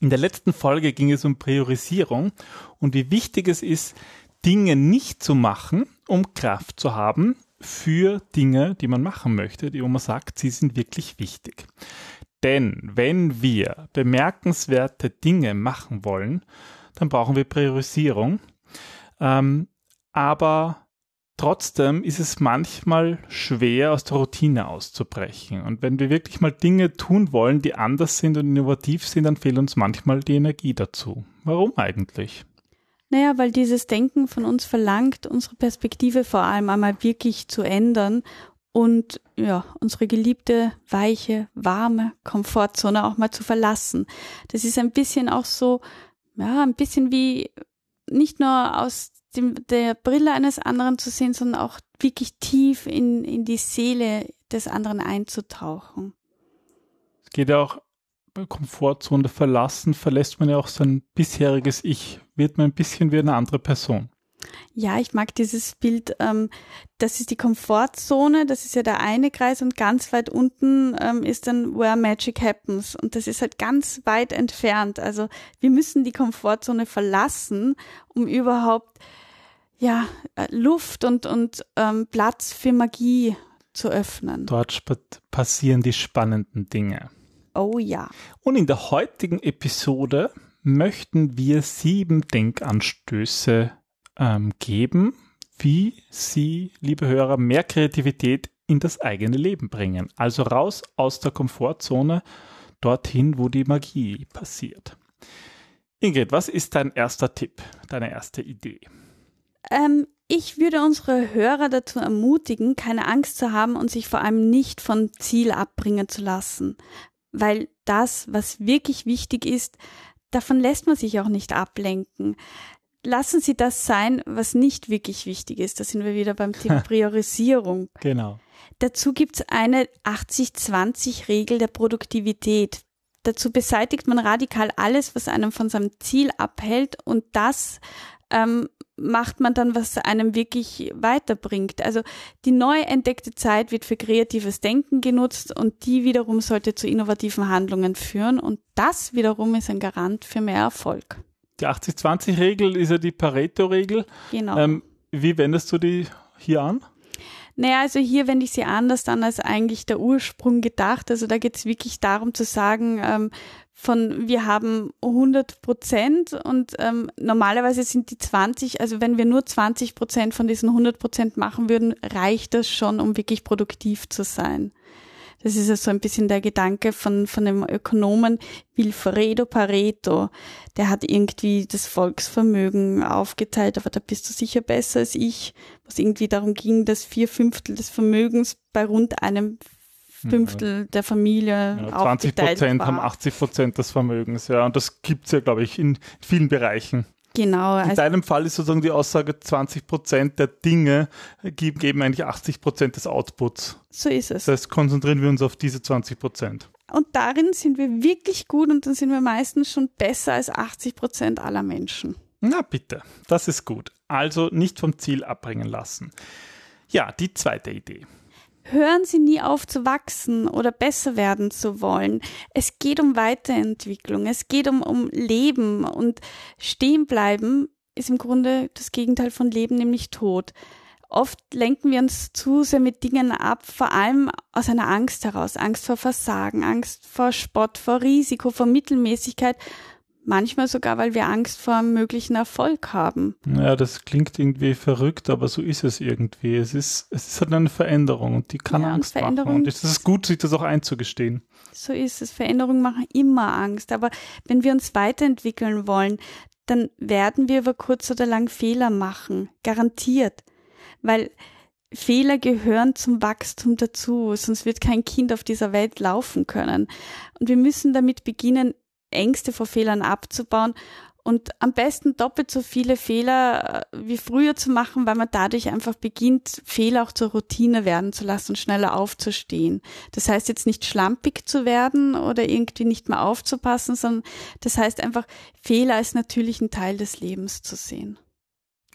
In der letzten Folge ging es um Priorisierung und wie wichtig es ist, Dinge nicht zu machen, um Kraft zu haben für Dinge, die man machen möchte, die wo man sagt, sie sind wirklich wichtig. Denn wenn wir bemerkenswerte Dinge machen wollen, dann brauchen wir Priorisierung. Ähm, aber Trotzdem ist es manchmal schwer, aus der Routine auszubrechen. Und wenn wir wirklich mal Dinge tun wollen, die anders sind und innovativ sind, dann fehlt uns manchmal die Energie dazu. Warum eigentlich? Naja, weil dieses Denken von uns verlangt, unsere Perspektive vor allem einmal wirklich zu ändern und ja, unsere geliebte, weiche, warme Komfortzone auch mal zu verlassen. Das ist ein bisschen auch so, ja, ein bisschen wie nicht nur aus dem, der Brille eines anderen zu sehen, sondern auch wirklich tief in, in die Seele des anderen einzutauchen. Es geht ja auch bei Komfortzone verlassen, verlässt man ja auch sein bisheriges Ich, wird man ein bisschen wie eine andere Person. Ja, ich mag dieses Bild. Ähm, das ist die Komfortzone, das ist ja der eine Kreis und ganz weit unten ähm, ist dann Where Magic Happens und das ist halt ganz weit entfernt. Also wir müssen die Komfortzone verlassen, um überhaupt ja äh, Luft und und ähm, Platz für Magie zu öffnen. Dort passieren die spannenden Dinge. Oh ja. Und in der heutigen Episode möchten wir sieben Denkanstöße ähm, geben, wie Sie, liebe Hörer, mehr Kreativität in das eigene Leben bringen. Also raus aus der Komfortzone, dorthin, wo die Magie passiert. Ingrid, was ist dein erster Tipp, deine erste Idee? Ähm, ich würde unsere Hörer dazu ermutigen, keine Angst zu haben und sich vor allem nicht von Ziel abbringen zu lassen. Weil das, was wirklich wichtig ist, davon lässt man sich auch nicht ablenken lassen Sie das sein, was nicht wirklich wichtig ist. Da sind wir wieder beim Thema Priorisierung. genau. Dazu gibt es eine 80-20-Regel der Produktivität. Dazu beseitigt man radikal alles, was einem von seinem Ziel abhält und das ähm, macht man dann, was einem wirklich weiterbringt. Also die neu entdeckte Zeit wird für kreatives Denken genutzt und die wiederum sollte zu innovativen Handlungen führen und das wiederum ist ein Garant für mehr Erfolg die 80-20-Regel ist ja die Pareto-Regel. Genau. Ähm, wie wendest du die hier an? Naja, also hier wende ich sie anders an als eigentlich der Ursprung gedacht. Also da geht es wirklich darum zu sagen, ähm, von wir haben 100 Prozent und ähm, normalerweise sind die 20, also wenn wir nur 20 Prozent von diesen 100 Prozent machen würden, reicht das schon, um wirklich produktiv zu sein. Das ist ja so ein bisschen der Gedanke von, von dem Ökonomen Wilfredo Pareto. Der hat irgendwie das Volksvermögen aufgeteilt, aber da bist du sicher besser als ich, was irgendwie darum ging, dass vier Fünftel des Vermögens bei rund einem Fünftel der Familie ja, 20 Prozent haben 80 Prozent des Vermögens, ja. Und das gibt's ja, glaube ich, in vielen Bereichen. Genau. In also deinem Fall ist sozusagen die Aussage, 20 Prozent der Dinge geben, geben eigentlich 80 Prozent des Outputs. So ist es. Das heißt, konzentrieren wir uns auf diese 20 Prozent. Und darin sind wir wirklich gut und dann sind wir meistens schon besser als 80 Prozent aller Menschen. Na bitte, das ist gut. Also nicht vom Ziel abbringen lassen. Ja, die zweite Idee hören Sie nie auf zu wachsen oder besser werden zu wollen. Es geht um Weiterentwicklung, es geht um, um Leben und stehen bleiben ist im Grunde das Gegenteil von Leben, nämlich Tod. Oft lenken wir uns zu sehr mit Dingen ab, vor allem aus einer Angst heraus. Angst vor Versagen, Angst vor Spott, vor Risiko, vor Mittelmäßigkeit Manchmal sogar, weil wir Angst vor einem möglichen Erfolg haben. Ja, das klingt irgendwie verrückt, aber so ist es irgendwie. Es ist, es ist halt eine Veränderung und die kann ja, Angst machen. Und es ist gut, sich das auch einzugestehen. So ist es. Veränderungen machen immer Angst. Aber wenn wir uns weiterentwickeln wollen, dann werden wir über kurz oder lang Fehler machen. Garantiert. Weil Fehler gehören zum Wachstum dazu, sonst wird kein Kind auf dieser Welt laufen können. Und wir müssen damit beginnen, Ängste vor Fehlern abzubauen Und am besten doppelt so viele Fehler äh, wie früher zu machen, weil man dadurch einfach beginnt, Fehler auch zur Routine werden zu lassen und schneller aufzustehen. Das heißt jetzt nicht schlampig zu werden oder irgendwie nicht mehr aufzupassen, sondern das heißt einfach, Fehler als natürlichen Teil des Lebens zu sehen.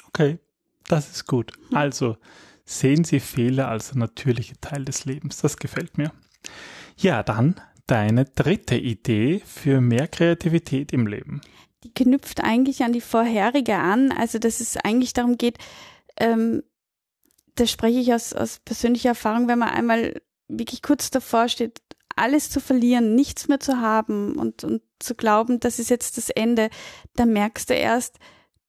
Okay, das ist gut. Hm. Also sehen Sie Fehler als natürliche Teil des Lebens. Das gefällt mir. Ja, dann deine dritte Idee für mehr Kreativität im Leben die knüpft eigentlich an die vorherige an. Also, dass es eigentlich darum geht, ähm, da spreche ich aus, aus persönlicher Erfahrung, wenn man einmal wirklich kurz davor steht, alles zu verlieren, nichts mehr zu haben und, und zu glauben, das ist jetzt das Ende, dann merkst du erst,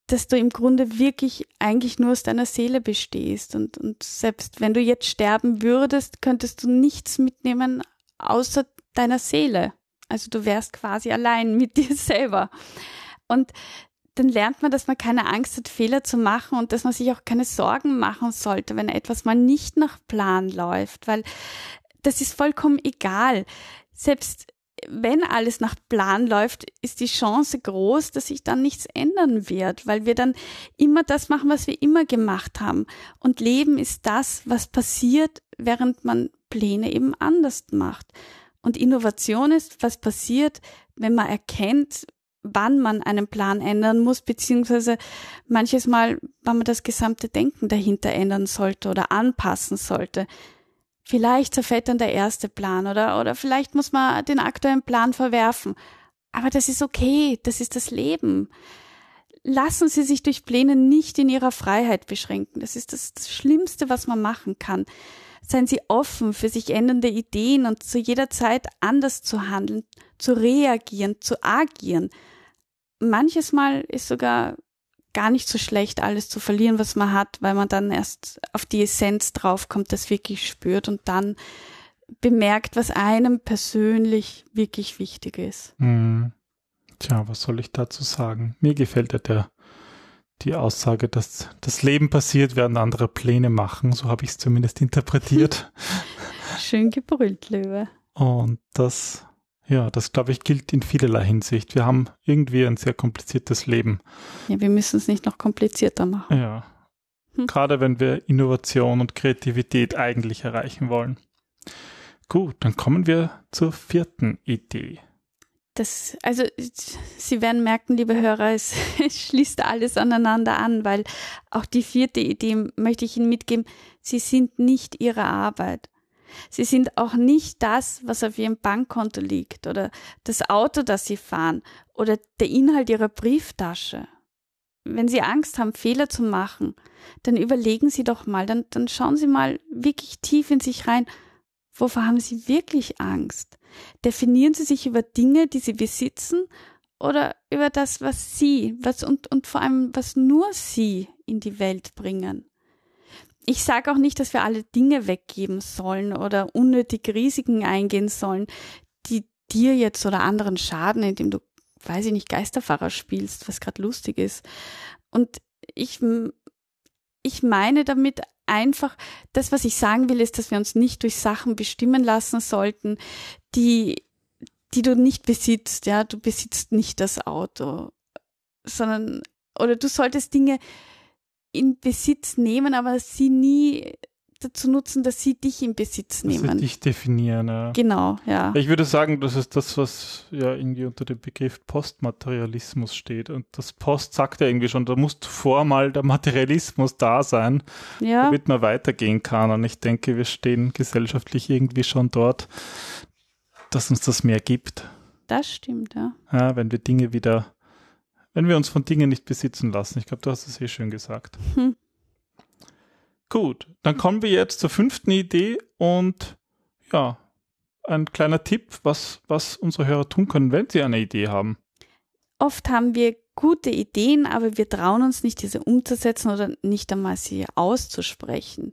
dass du im Grunde wirklich eigentlich nur aus deiner Seele bestehst. Und, und selbst wenn du jetzt sterben würdest, könntest du nichts mitnehmen außer deiner Seele. Also du wärst quasi allein mit dir selber. Und dann lernt man, dass man keine Angst hat, Fehler zu machen und dass man sich auch keine Sorgen machen sollte, wenn etwas mal nicht nach Plan läuft, weil das ist vollkommen egal. Selbst wenn alles nach Plan läuft, ist die Chance groß, dass sich dann nichts ändern wird, weil wir dann immer das machen, was wir immer gemacht haben. Und Leben ist das, was passiert, während man Pläne eben anders macht. Und Innovation ist, was passiert, wenn man erkennt, wann man einen Plan ändern muss, beziehungsweise manches Mal, wann man das gesamte Denken dahinter ändern sollte oder anpassen sollte. Vielleicht zerfällt dann der erste Plan oder, oder vielleicht muss man den aktuellen Plan verwerfen. Aber das ist okay, das ist das Leben. Lassen Sie sich durch Pläne nicht in Ihrer Freiheit beschränken. Das ist das, das Schlimmste, was man machen kann. Seien Sie offen für sich ändernde Ideen und zu jeder Zeit anders zu handeln, zu reagieren, zu agieren manches Mal ist sogar gar nicht so schlecht, alles zu verlieren, was man hat, weil man dann erst auf die Essenz draufkommt, das wirklich spürt und dann bemerkt, was einem persönlich wirklich wichtig ist. Hm. Tja, was soll ich dazu sagen? Mir gefällt ja der, die Aussage, dass das Leben passiert, während andere Pläne machen. So habe ich es zumindest interpretiert. Schön gebrüllt, Löwe. Und das ja, das glaube ich gilt in vielerlei Hinsicht. Wir haben irgendwie ein sehr kompliziertes Leben. Ja, wir müssen es nicht noch komplizierter machen. Ja. Hm. Gerade wenn wir Innovation und Kreativität eigentlich erreichen wollen. Gut, dann kommen wir zur vierten Idee. Das, also Sie werden merken, liebe Hörer, es, schließt alles aneinander an, weil auch die vierte Idee möchte ich Ihnen mitgeben, Sie sind nicht Ihre Arbeit. Sie sind auch nicht das, was auf ihrem Bankkonto liegt oder das Auto, das sie fahren oder der Inhalt ihrer Brieftasche. Wenn Sie Angst haben, Fehler zu machen, dann überlegen Sie doch mal, dann, dann schauen Sie mal wirklich tief in sich rein, wovor haben Sie wirklich Angst? Definieren Sie sich über Dinge, die Sie besitzen oder über das, was Sie, was und, und vor allem, was nur Sie in die Welt bringen ich sage auch nicht, dass wir alle Dinge weggeben sollen oder unnötig Risiken eingehen sollen, die dir jetzt oder anderen schaden, indem du, weiß ich nicht, Geisterfahrer spielst, was gerade lustig ist. Und ich, ich meine damit einfach, das, was ich sagen will, ist, dass wir uns nicht durch Sachen bestimmen lassen sollten, die, die du nicht besitzt, ja, du besitzt nicht das Auto, sondern, oder du solltest Dinge in Besitz nehmen, aber sie nie dazu nutzen, dass sie dich in Besitz nehmen. Dass sie dich definieren, ja. Genau, ja. Ich würde sagen, das ist das, was ja irgendwie unter dem Begriff Postmaterialismus steht. Und das Post sagt ja irgendwie schon, da muss zuvor mal der Materialismus da sein, ja. damit man weitergehen kann. Und ich denke, wir stehen gesellschaftlich irgendwie schon dort, dass uns das mehr gibt. Das stimmt, ja. Ja, wenn wir Dinge wieder wenn wir uns von Dingen nicht besitzen lassen. Ich glaube, du hast es eh schön gesagt. Hm. Gut, dann kommen wir jetzt zur fünften Idee und ja, ein kleiner Tipp, was, was unsere Hörer tun können, wenn sie eine Idee haben. Oft haben wir gute Ideen, aber wir trauen uns nicht, diese umzusetzen oder nicht einmal sie auszusprechen.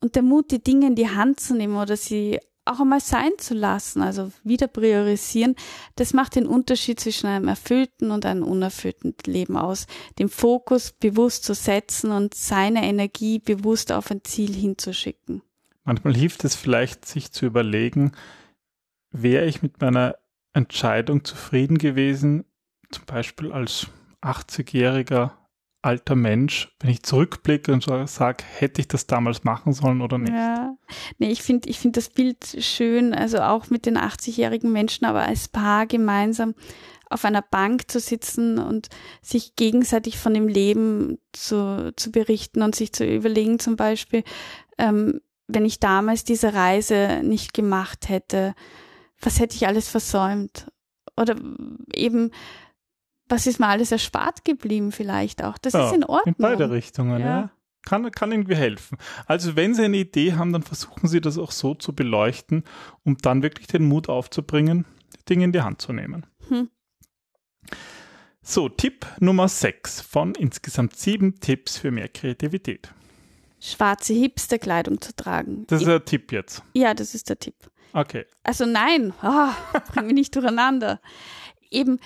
Und der Mut, die Dinge in die Hand zu nehmen oder sie auch einmal sein zu lassen, also wieder priorisieren, das macht den Unterschied zwischen einem erfüllten und einem unerfüllten Leben aus. Den Fokus bewusst zu setzen und seine Energie bewusst auf ein Ziel hinzuschicken. Manchmal hilft es vielleicht, sich zu überlegen, wäre ich mit meiner Entscheidung zufrieden gewesen, zum Beispiel als 80-jähriger alter Mensch, wenn ich zurückblicke und sage, hätte ich das damals machen sollen oder nicht? Ja, nee, ich finde ich finde das Bild schön, also auch mit den 80-jährigen Menschen, aber als Paar gemeinsam auf einer Bank zu sitzen und sich gegenseitig von dem Leben zu, zu berichten und sich zu überlegen, zum Beispiel, ähm, wenn ich damals diese Reise nicht gemacht hätte, was hätte ich alles versäumt? Oder eben, was ist mir alles erspart geblieben vielleicht auch? Das ja, ist in Ordnung. In beide Richtungen, ja. ja. Kann, kann irgendwie helfen. Also wenn Sie eine Idee haben, dann versuchen Sie das auch so zu beleuchten, um dann wirklich den Mut aufzubringen, Dinge in die Hand zu nehmen. Hm. So, Tipp Nummer 6 von insgesamt sieben Tipps für mehr Kreativität. Schwarze Hipsterkleidung zu tragen. Das ist der Tipp jetzt. Ja, das ist der Tipp. Okay. Also nein, oh, bring mich nicht durcheinander. Eben,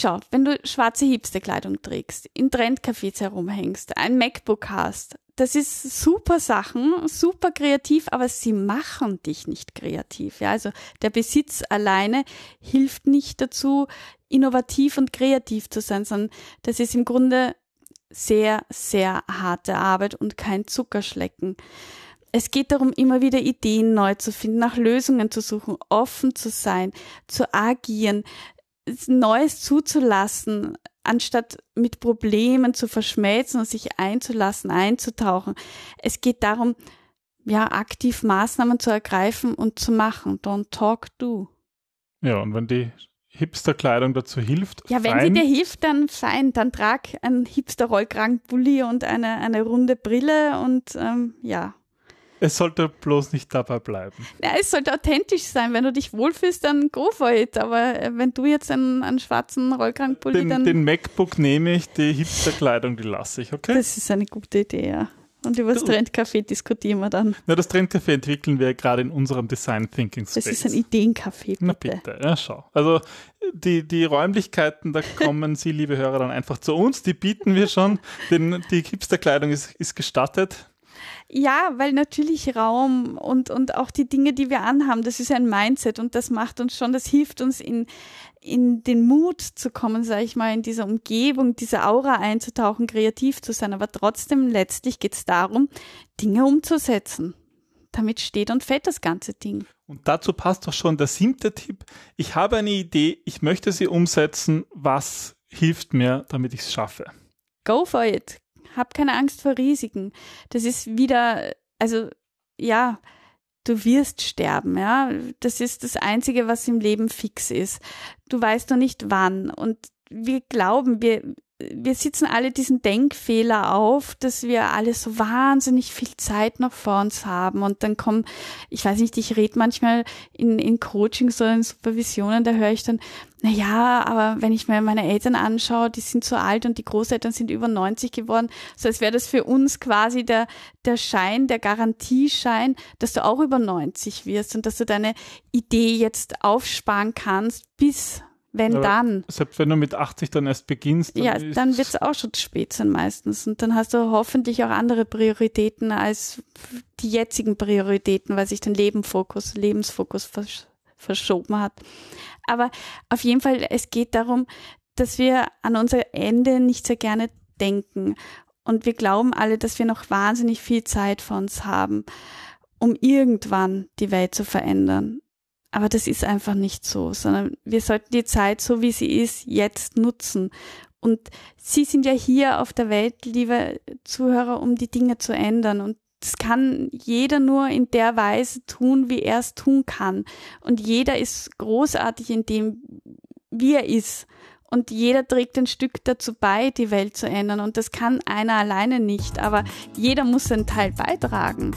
schau, wenn du schwarze Hipsterkleidung trägst, in Trendcafés herumhängst, ein MacBook hast, das ist super Sachen, super kreativ, aber sie machen dich nicht kreativ. Ja, also der Besitz alleine hilft nicht dazu, innovativ und kreativ zu sein, sondern das ist im Grunde sehr, sehr harte Arbeit und kein Zuckerschlecken. Es geht darum, immer wieder Ideen neu zu finden, nach Lösungen zu suchen, offen zu sein, zu agieren, Neues zuzulassen, anstatt mit Problemen zu verschmelzen und sich einzulassen, einzutauchen. Es geht darum, ja, aktiv Maßnahmen zu ergreifen und zu machen. Don't talk, do. Ja, und wenn die Hipster-Kleidung dazu hilft. Ja, wenn fein. sie dir hilft, dann fein. Dann trag einen Hipster-Rollkragenpulli und eine, eine runde Brille und ähm, ja. Es sollte bloß nicht dabei bleiben. Ja, es sollte authentisch sein. Wenn du dich wohlfühlst, dann go for it. Aber äh, wenn du jetzt einen, einen schwarzen Rollkragenpulli den, dann. Den MacBook nehme ich, die Hipster-Kleidung, die lasse ich, okay? Das ist eine gute Idee, ja. Und über das Trendcafé diskutieren wir dann. Na, das Trendcafé entwickeln wir gerade in unserem Design Thinking Space. Das ist ein Ideencafé, bitte. Na bitte, ja, schau. Also die, die Räumlichkeiten, da kommen Sie, liebe Hörer, dann einfach zu uns. Die bieten wir schon. Denn die Hipsterkleidung ist, ist gestattet. Ja, weil natürlich Raum und, und auch die Dinge, die wir anhaben, das ist ein Mindset und das macht uns schon, das hilft uns in, in den Mut zu kommen, sage ich mal, in dieser Umgebung, diese Aura einzutauchen, kreativ zu sein. Aber trotzdem, letztlich geht es darum, Dinge umzusetzen. Damit steht und fällt das ganze Ding. Und dazu passt doch schon der siebte Tipp. Ich habe eine Idee, ich möchte sie umsetzen. Was hilft mir, damit ich es schaffe? Go for it hab keine Angst vor Risiken. Das ist wieder, also ja, du wirst sterben, ja. Das ist das Einzige, was im Leben fix ist. Du weißt noch nicht wann. Und wir glauben, wir, wir sitzen alle diesen Denkfehler auf, dass wir alle so wahnsinnig viel Zeit noch vor uns haben. Und dann kommen, ich weiß nicht, ich rede manchmal in, in Coachings oder in Supervisionen, da höre ich dann, na ja, aber wenn ich mir meine Eltern anschaue, die sind so alt und die Großeltern sind über 90 geworden, so als wäre das für uns quasi der, der Schein, der Garantieschein, dass du auch über 90 wirst und dass du deine Idee jetzt aufsparen kannst bis wenn Aber dann. Selbst wenn du mit 80 dann erst beginnst. Dann ja, dann wird es auch schon spät sein meistens. Und dann hast du hoffentlich auch andere Prioritäten als die jetzigen Prioritäten, weil sich dein Lebenfokus, Lebensfokus versch verschoben hat. Aber auf jeden Fall, es geht darum, dass wir an unser Ende nicht sehr gerne denken. Und wir glauben alle, dass wir noch wahnsinnig viel Zeit vor uns haben, um irgendwann die Welt zu verändern. Aber das ist einfach nicht so, sondern wir sollten die Zeit, so wie sie ist, jetzt nutzen. Und Sie sind ja hier auf der Welt, liebe Zuhörer, um die Dinge zu ändern. Und das kann jeder nur in der Weise tun, wie er es tun kann. Und jeder ist großartig in dem, wie er ist. Und jeder trägt ein Stück dazu bei, die Welt zu ändern. Und das kann einer alleine nicht. Aber jeder muss einen Teil beitragen.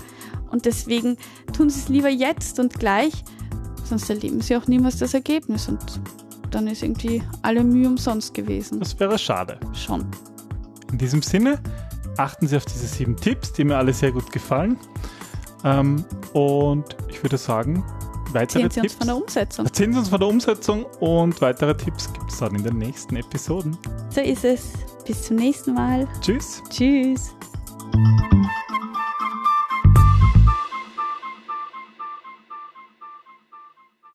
Und deswegen tun Sie es lieber jetzt und gleich Sonst erleben sie auch niemals das Ergebnis und dann ist irgendwie alle Mühe umsonst gewesen. Das wäre schade. Schon. In diesem Sinne, achten Sie auf diese sieben Tipps, die mir alle sehr gut gefallen. Ähm, und ich würde sagen, weitere Erzählen Sie Tipps. uns von der Umsetzung. Erzählen Sie uns von der Umsetzung und weitere Tipps gibt es dann in den nächsten Episoden. So ist es. Bis zum nächsten Mal. Tschüss. Tschüss.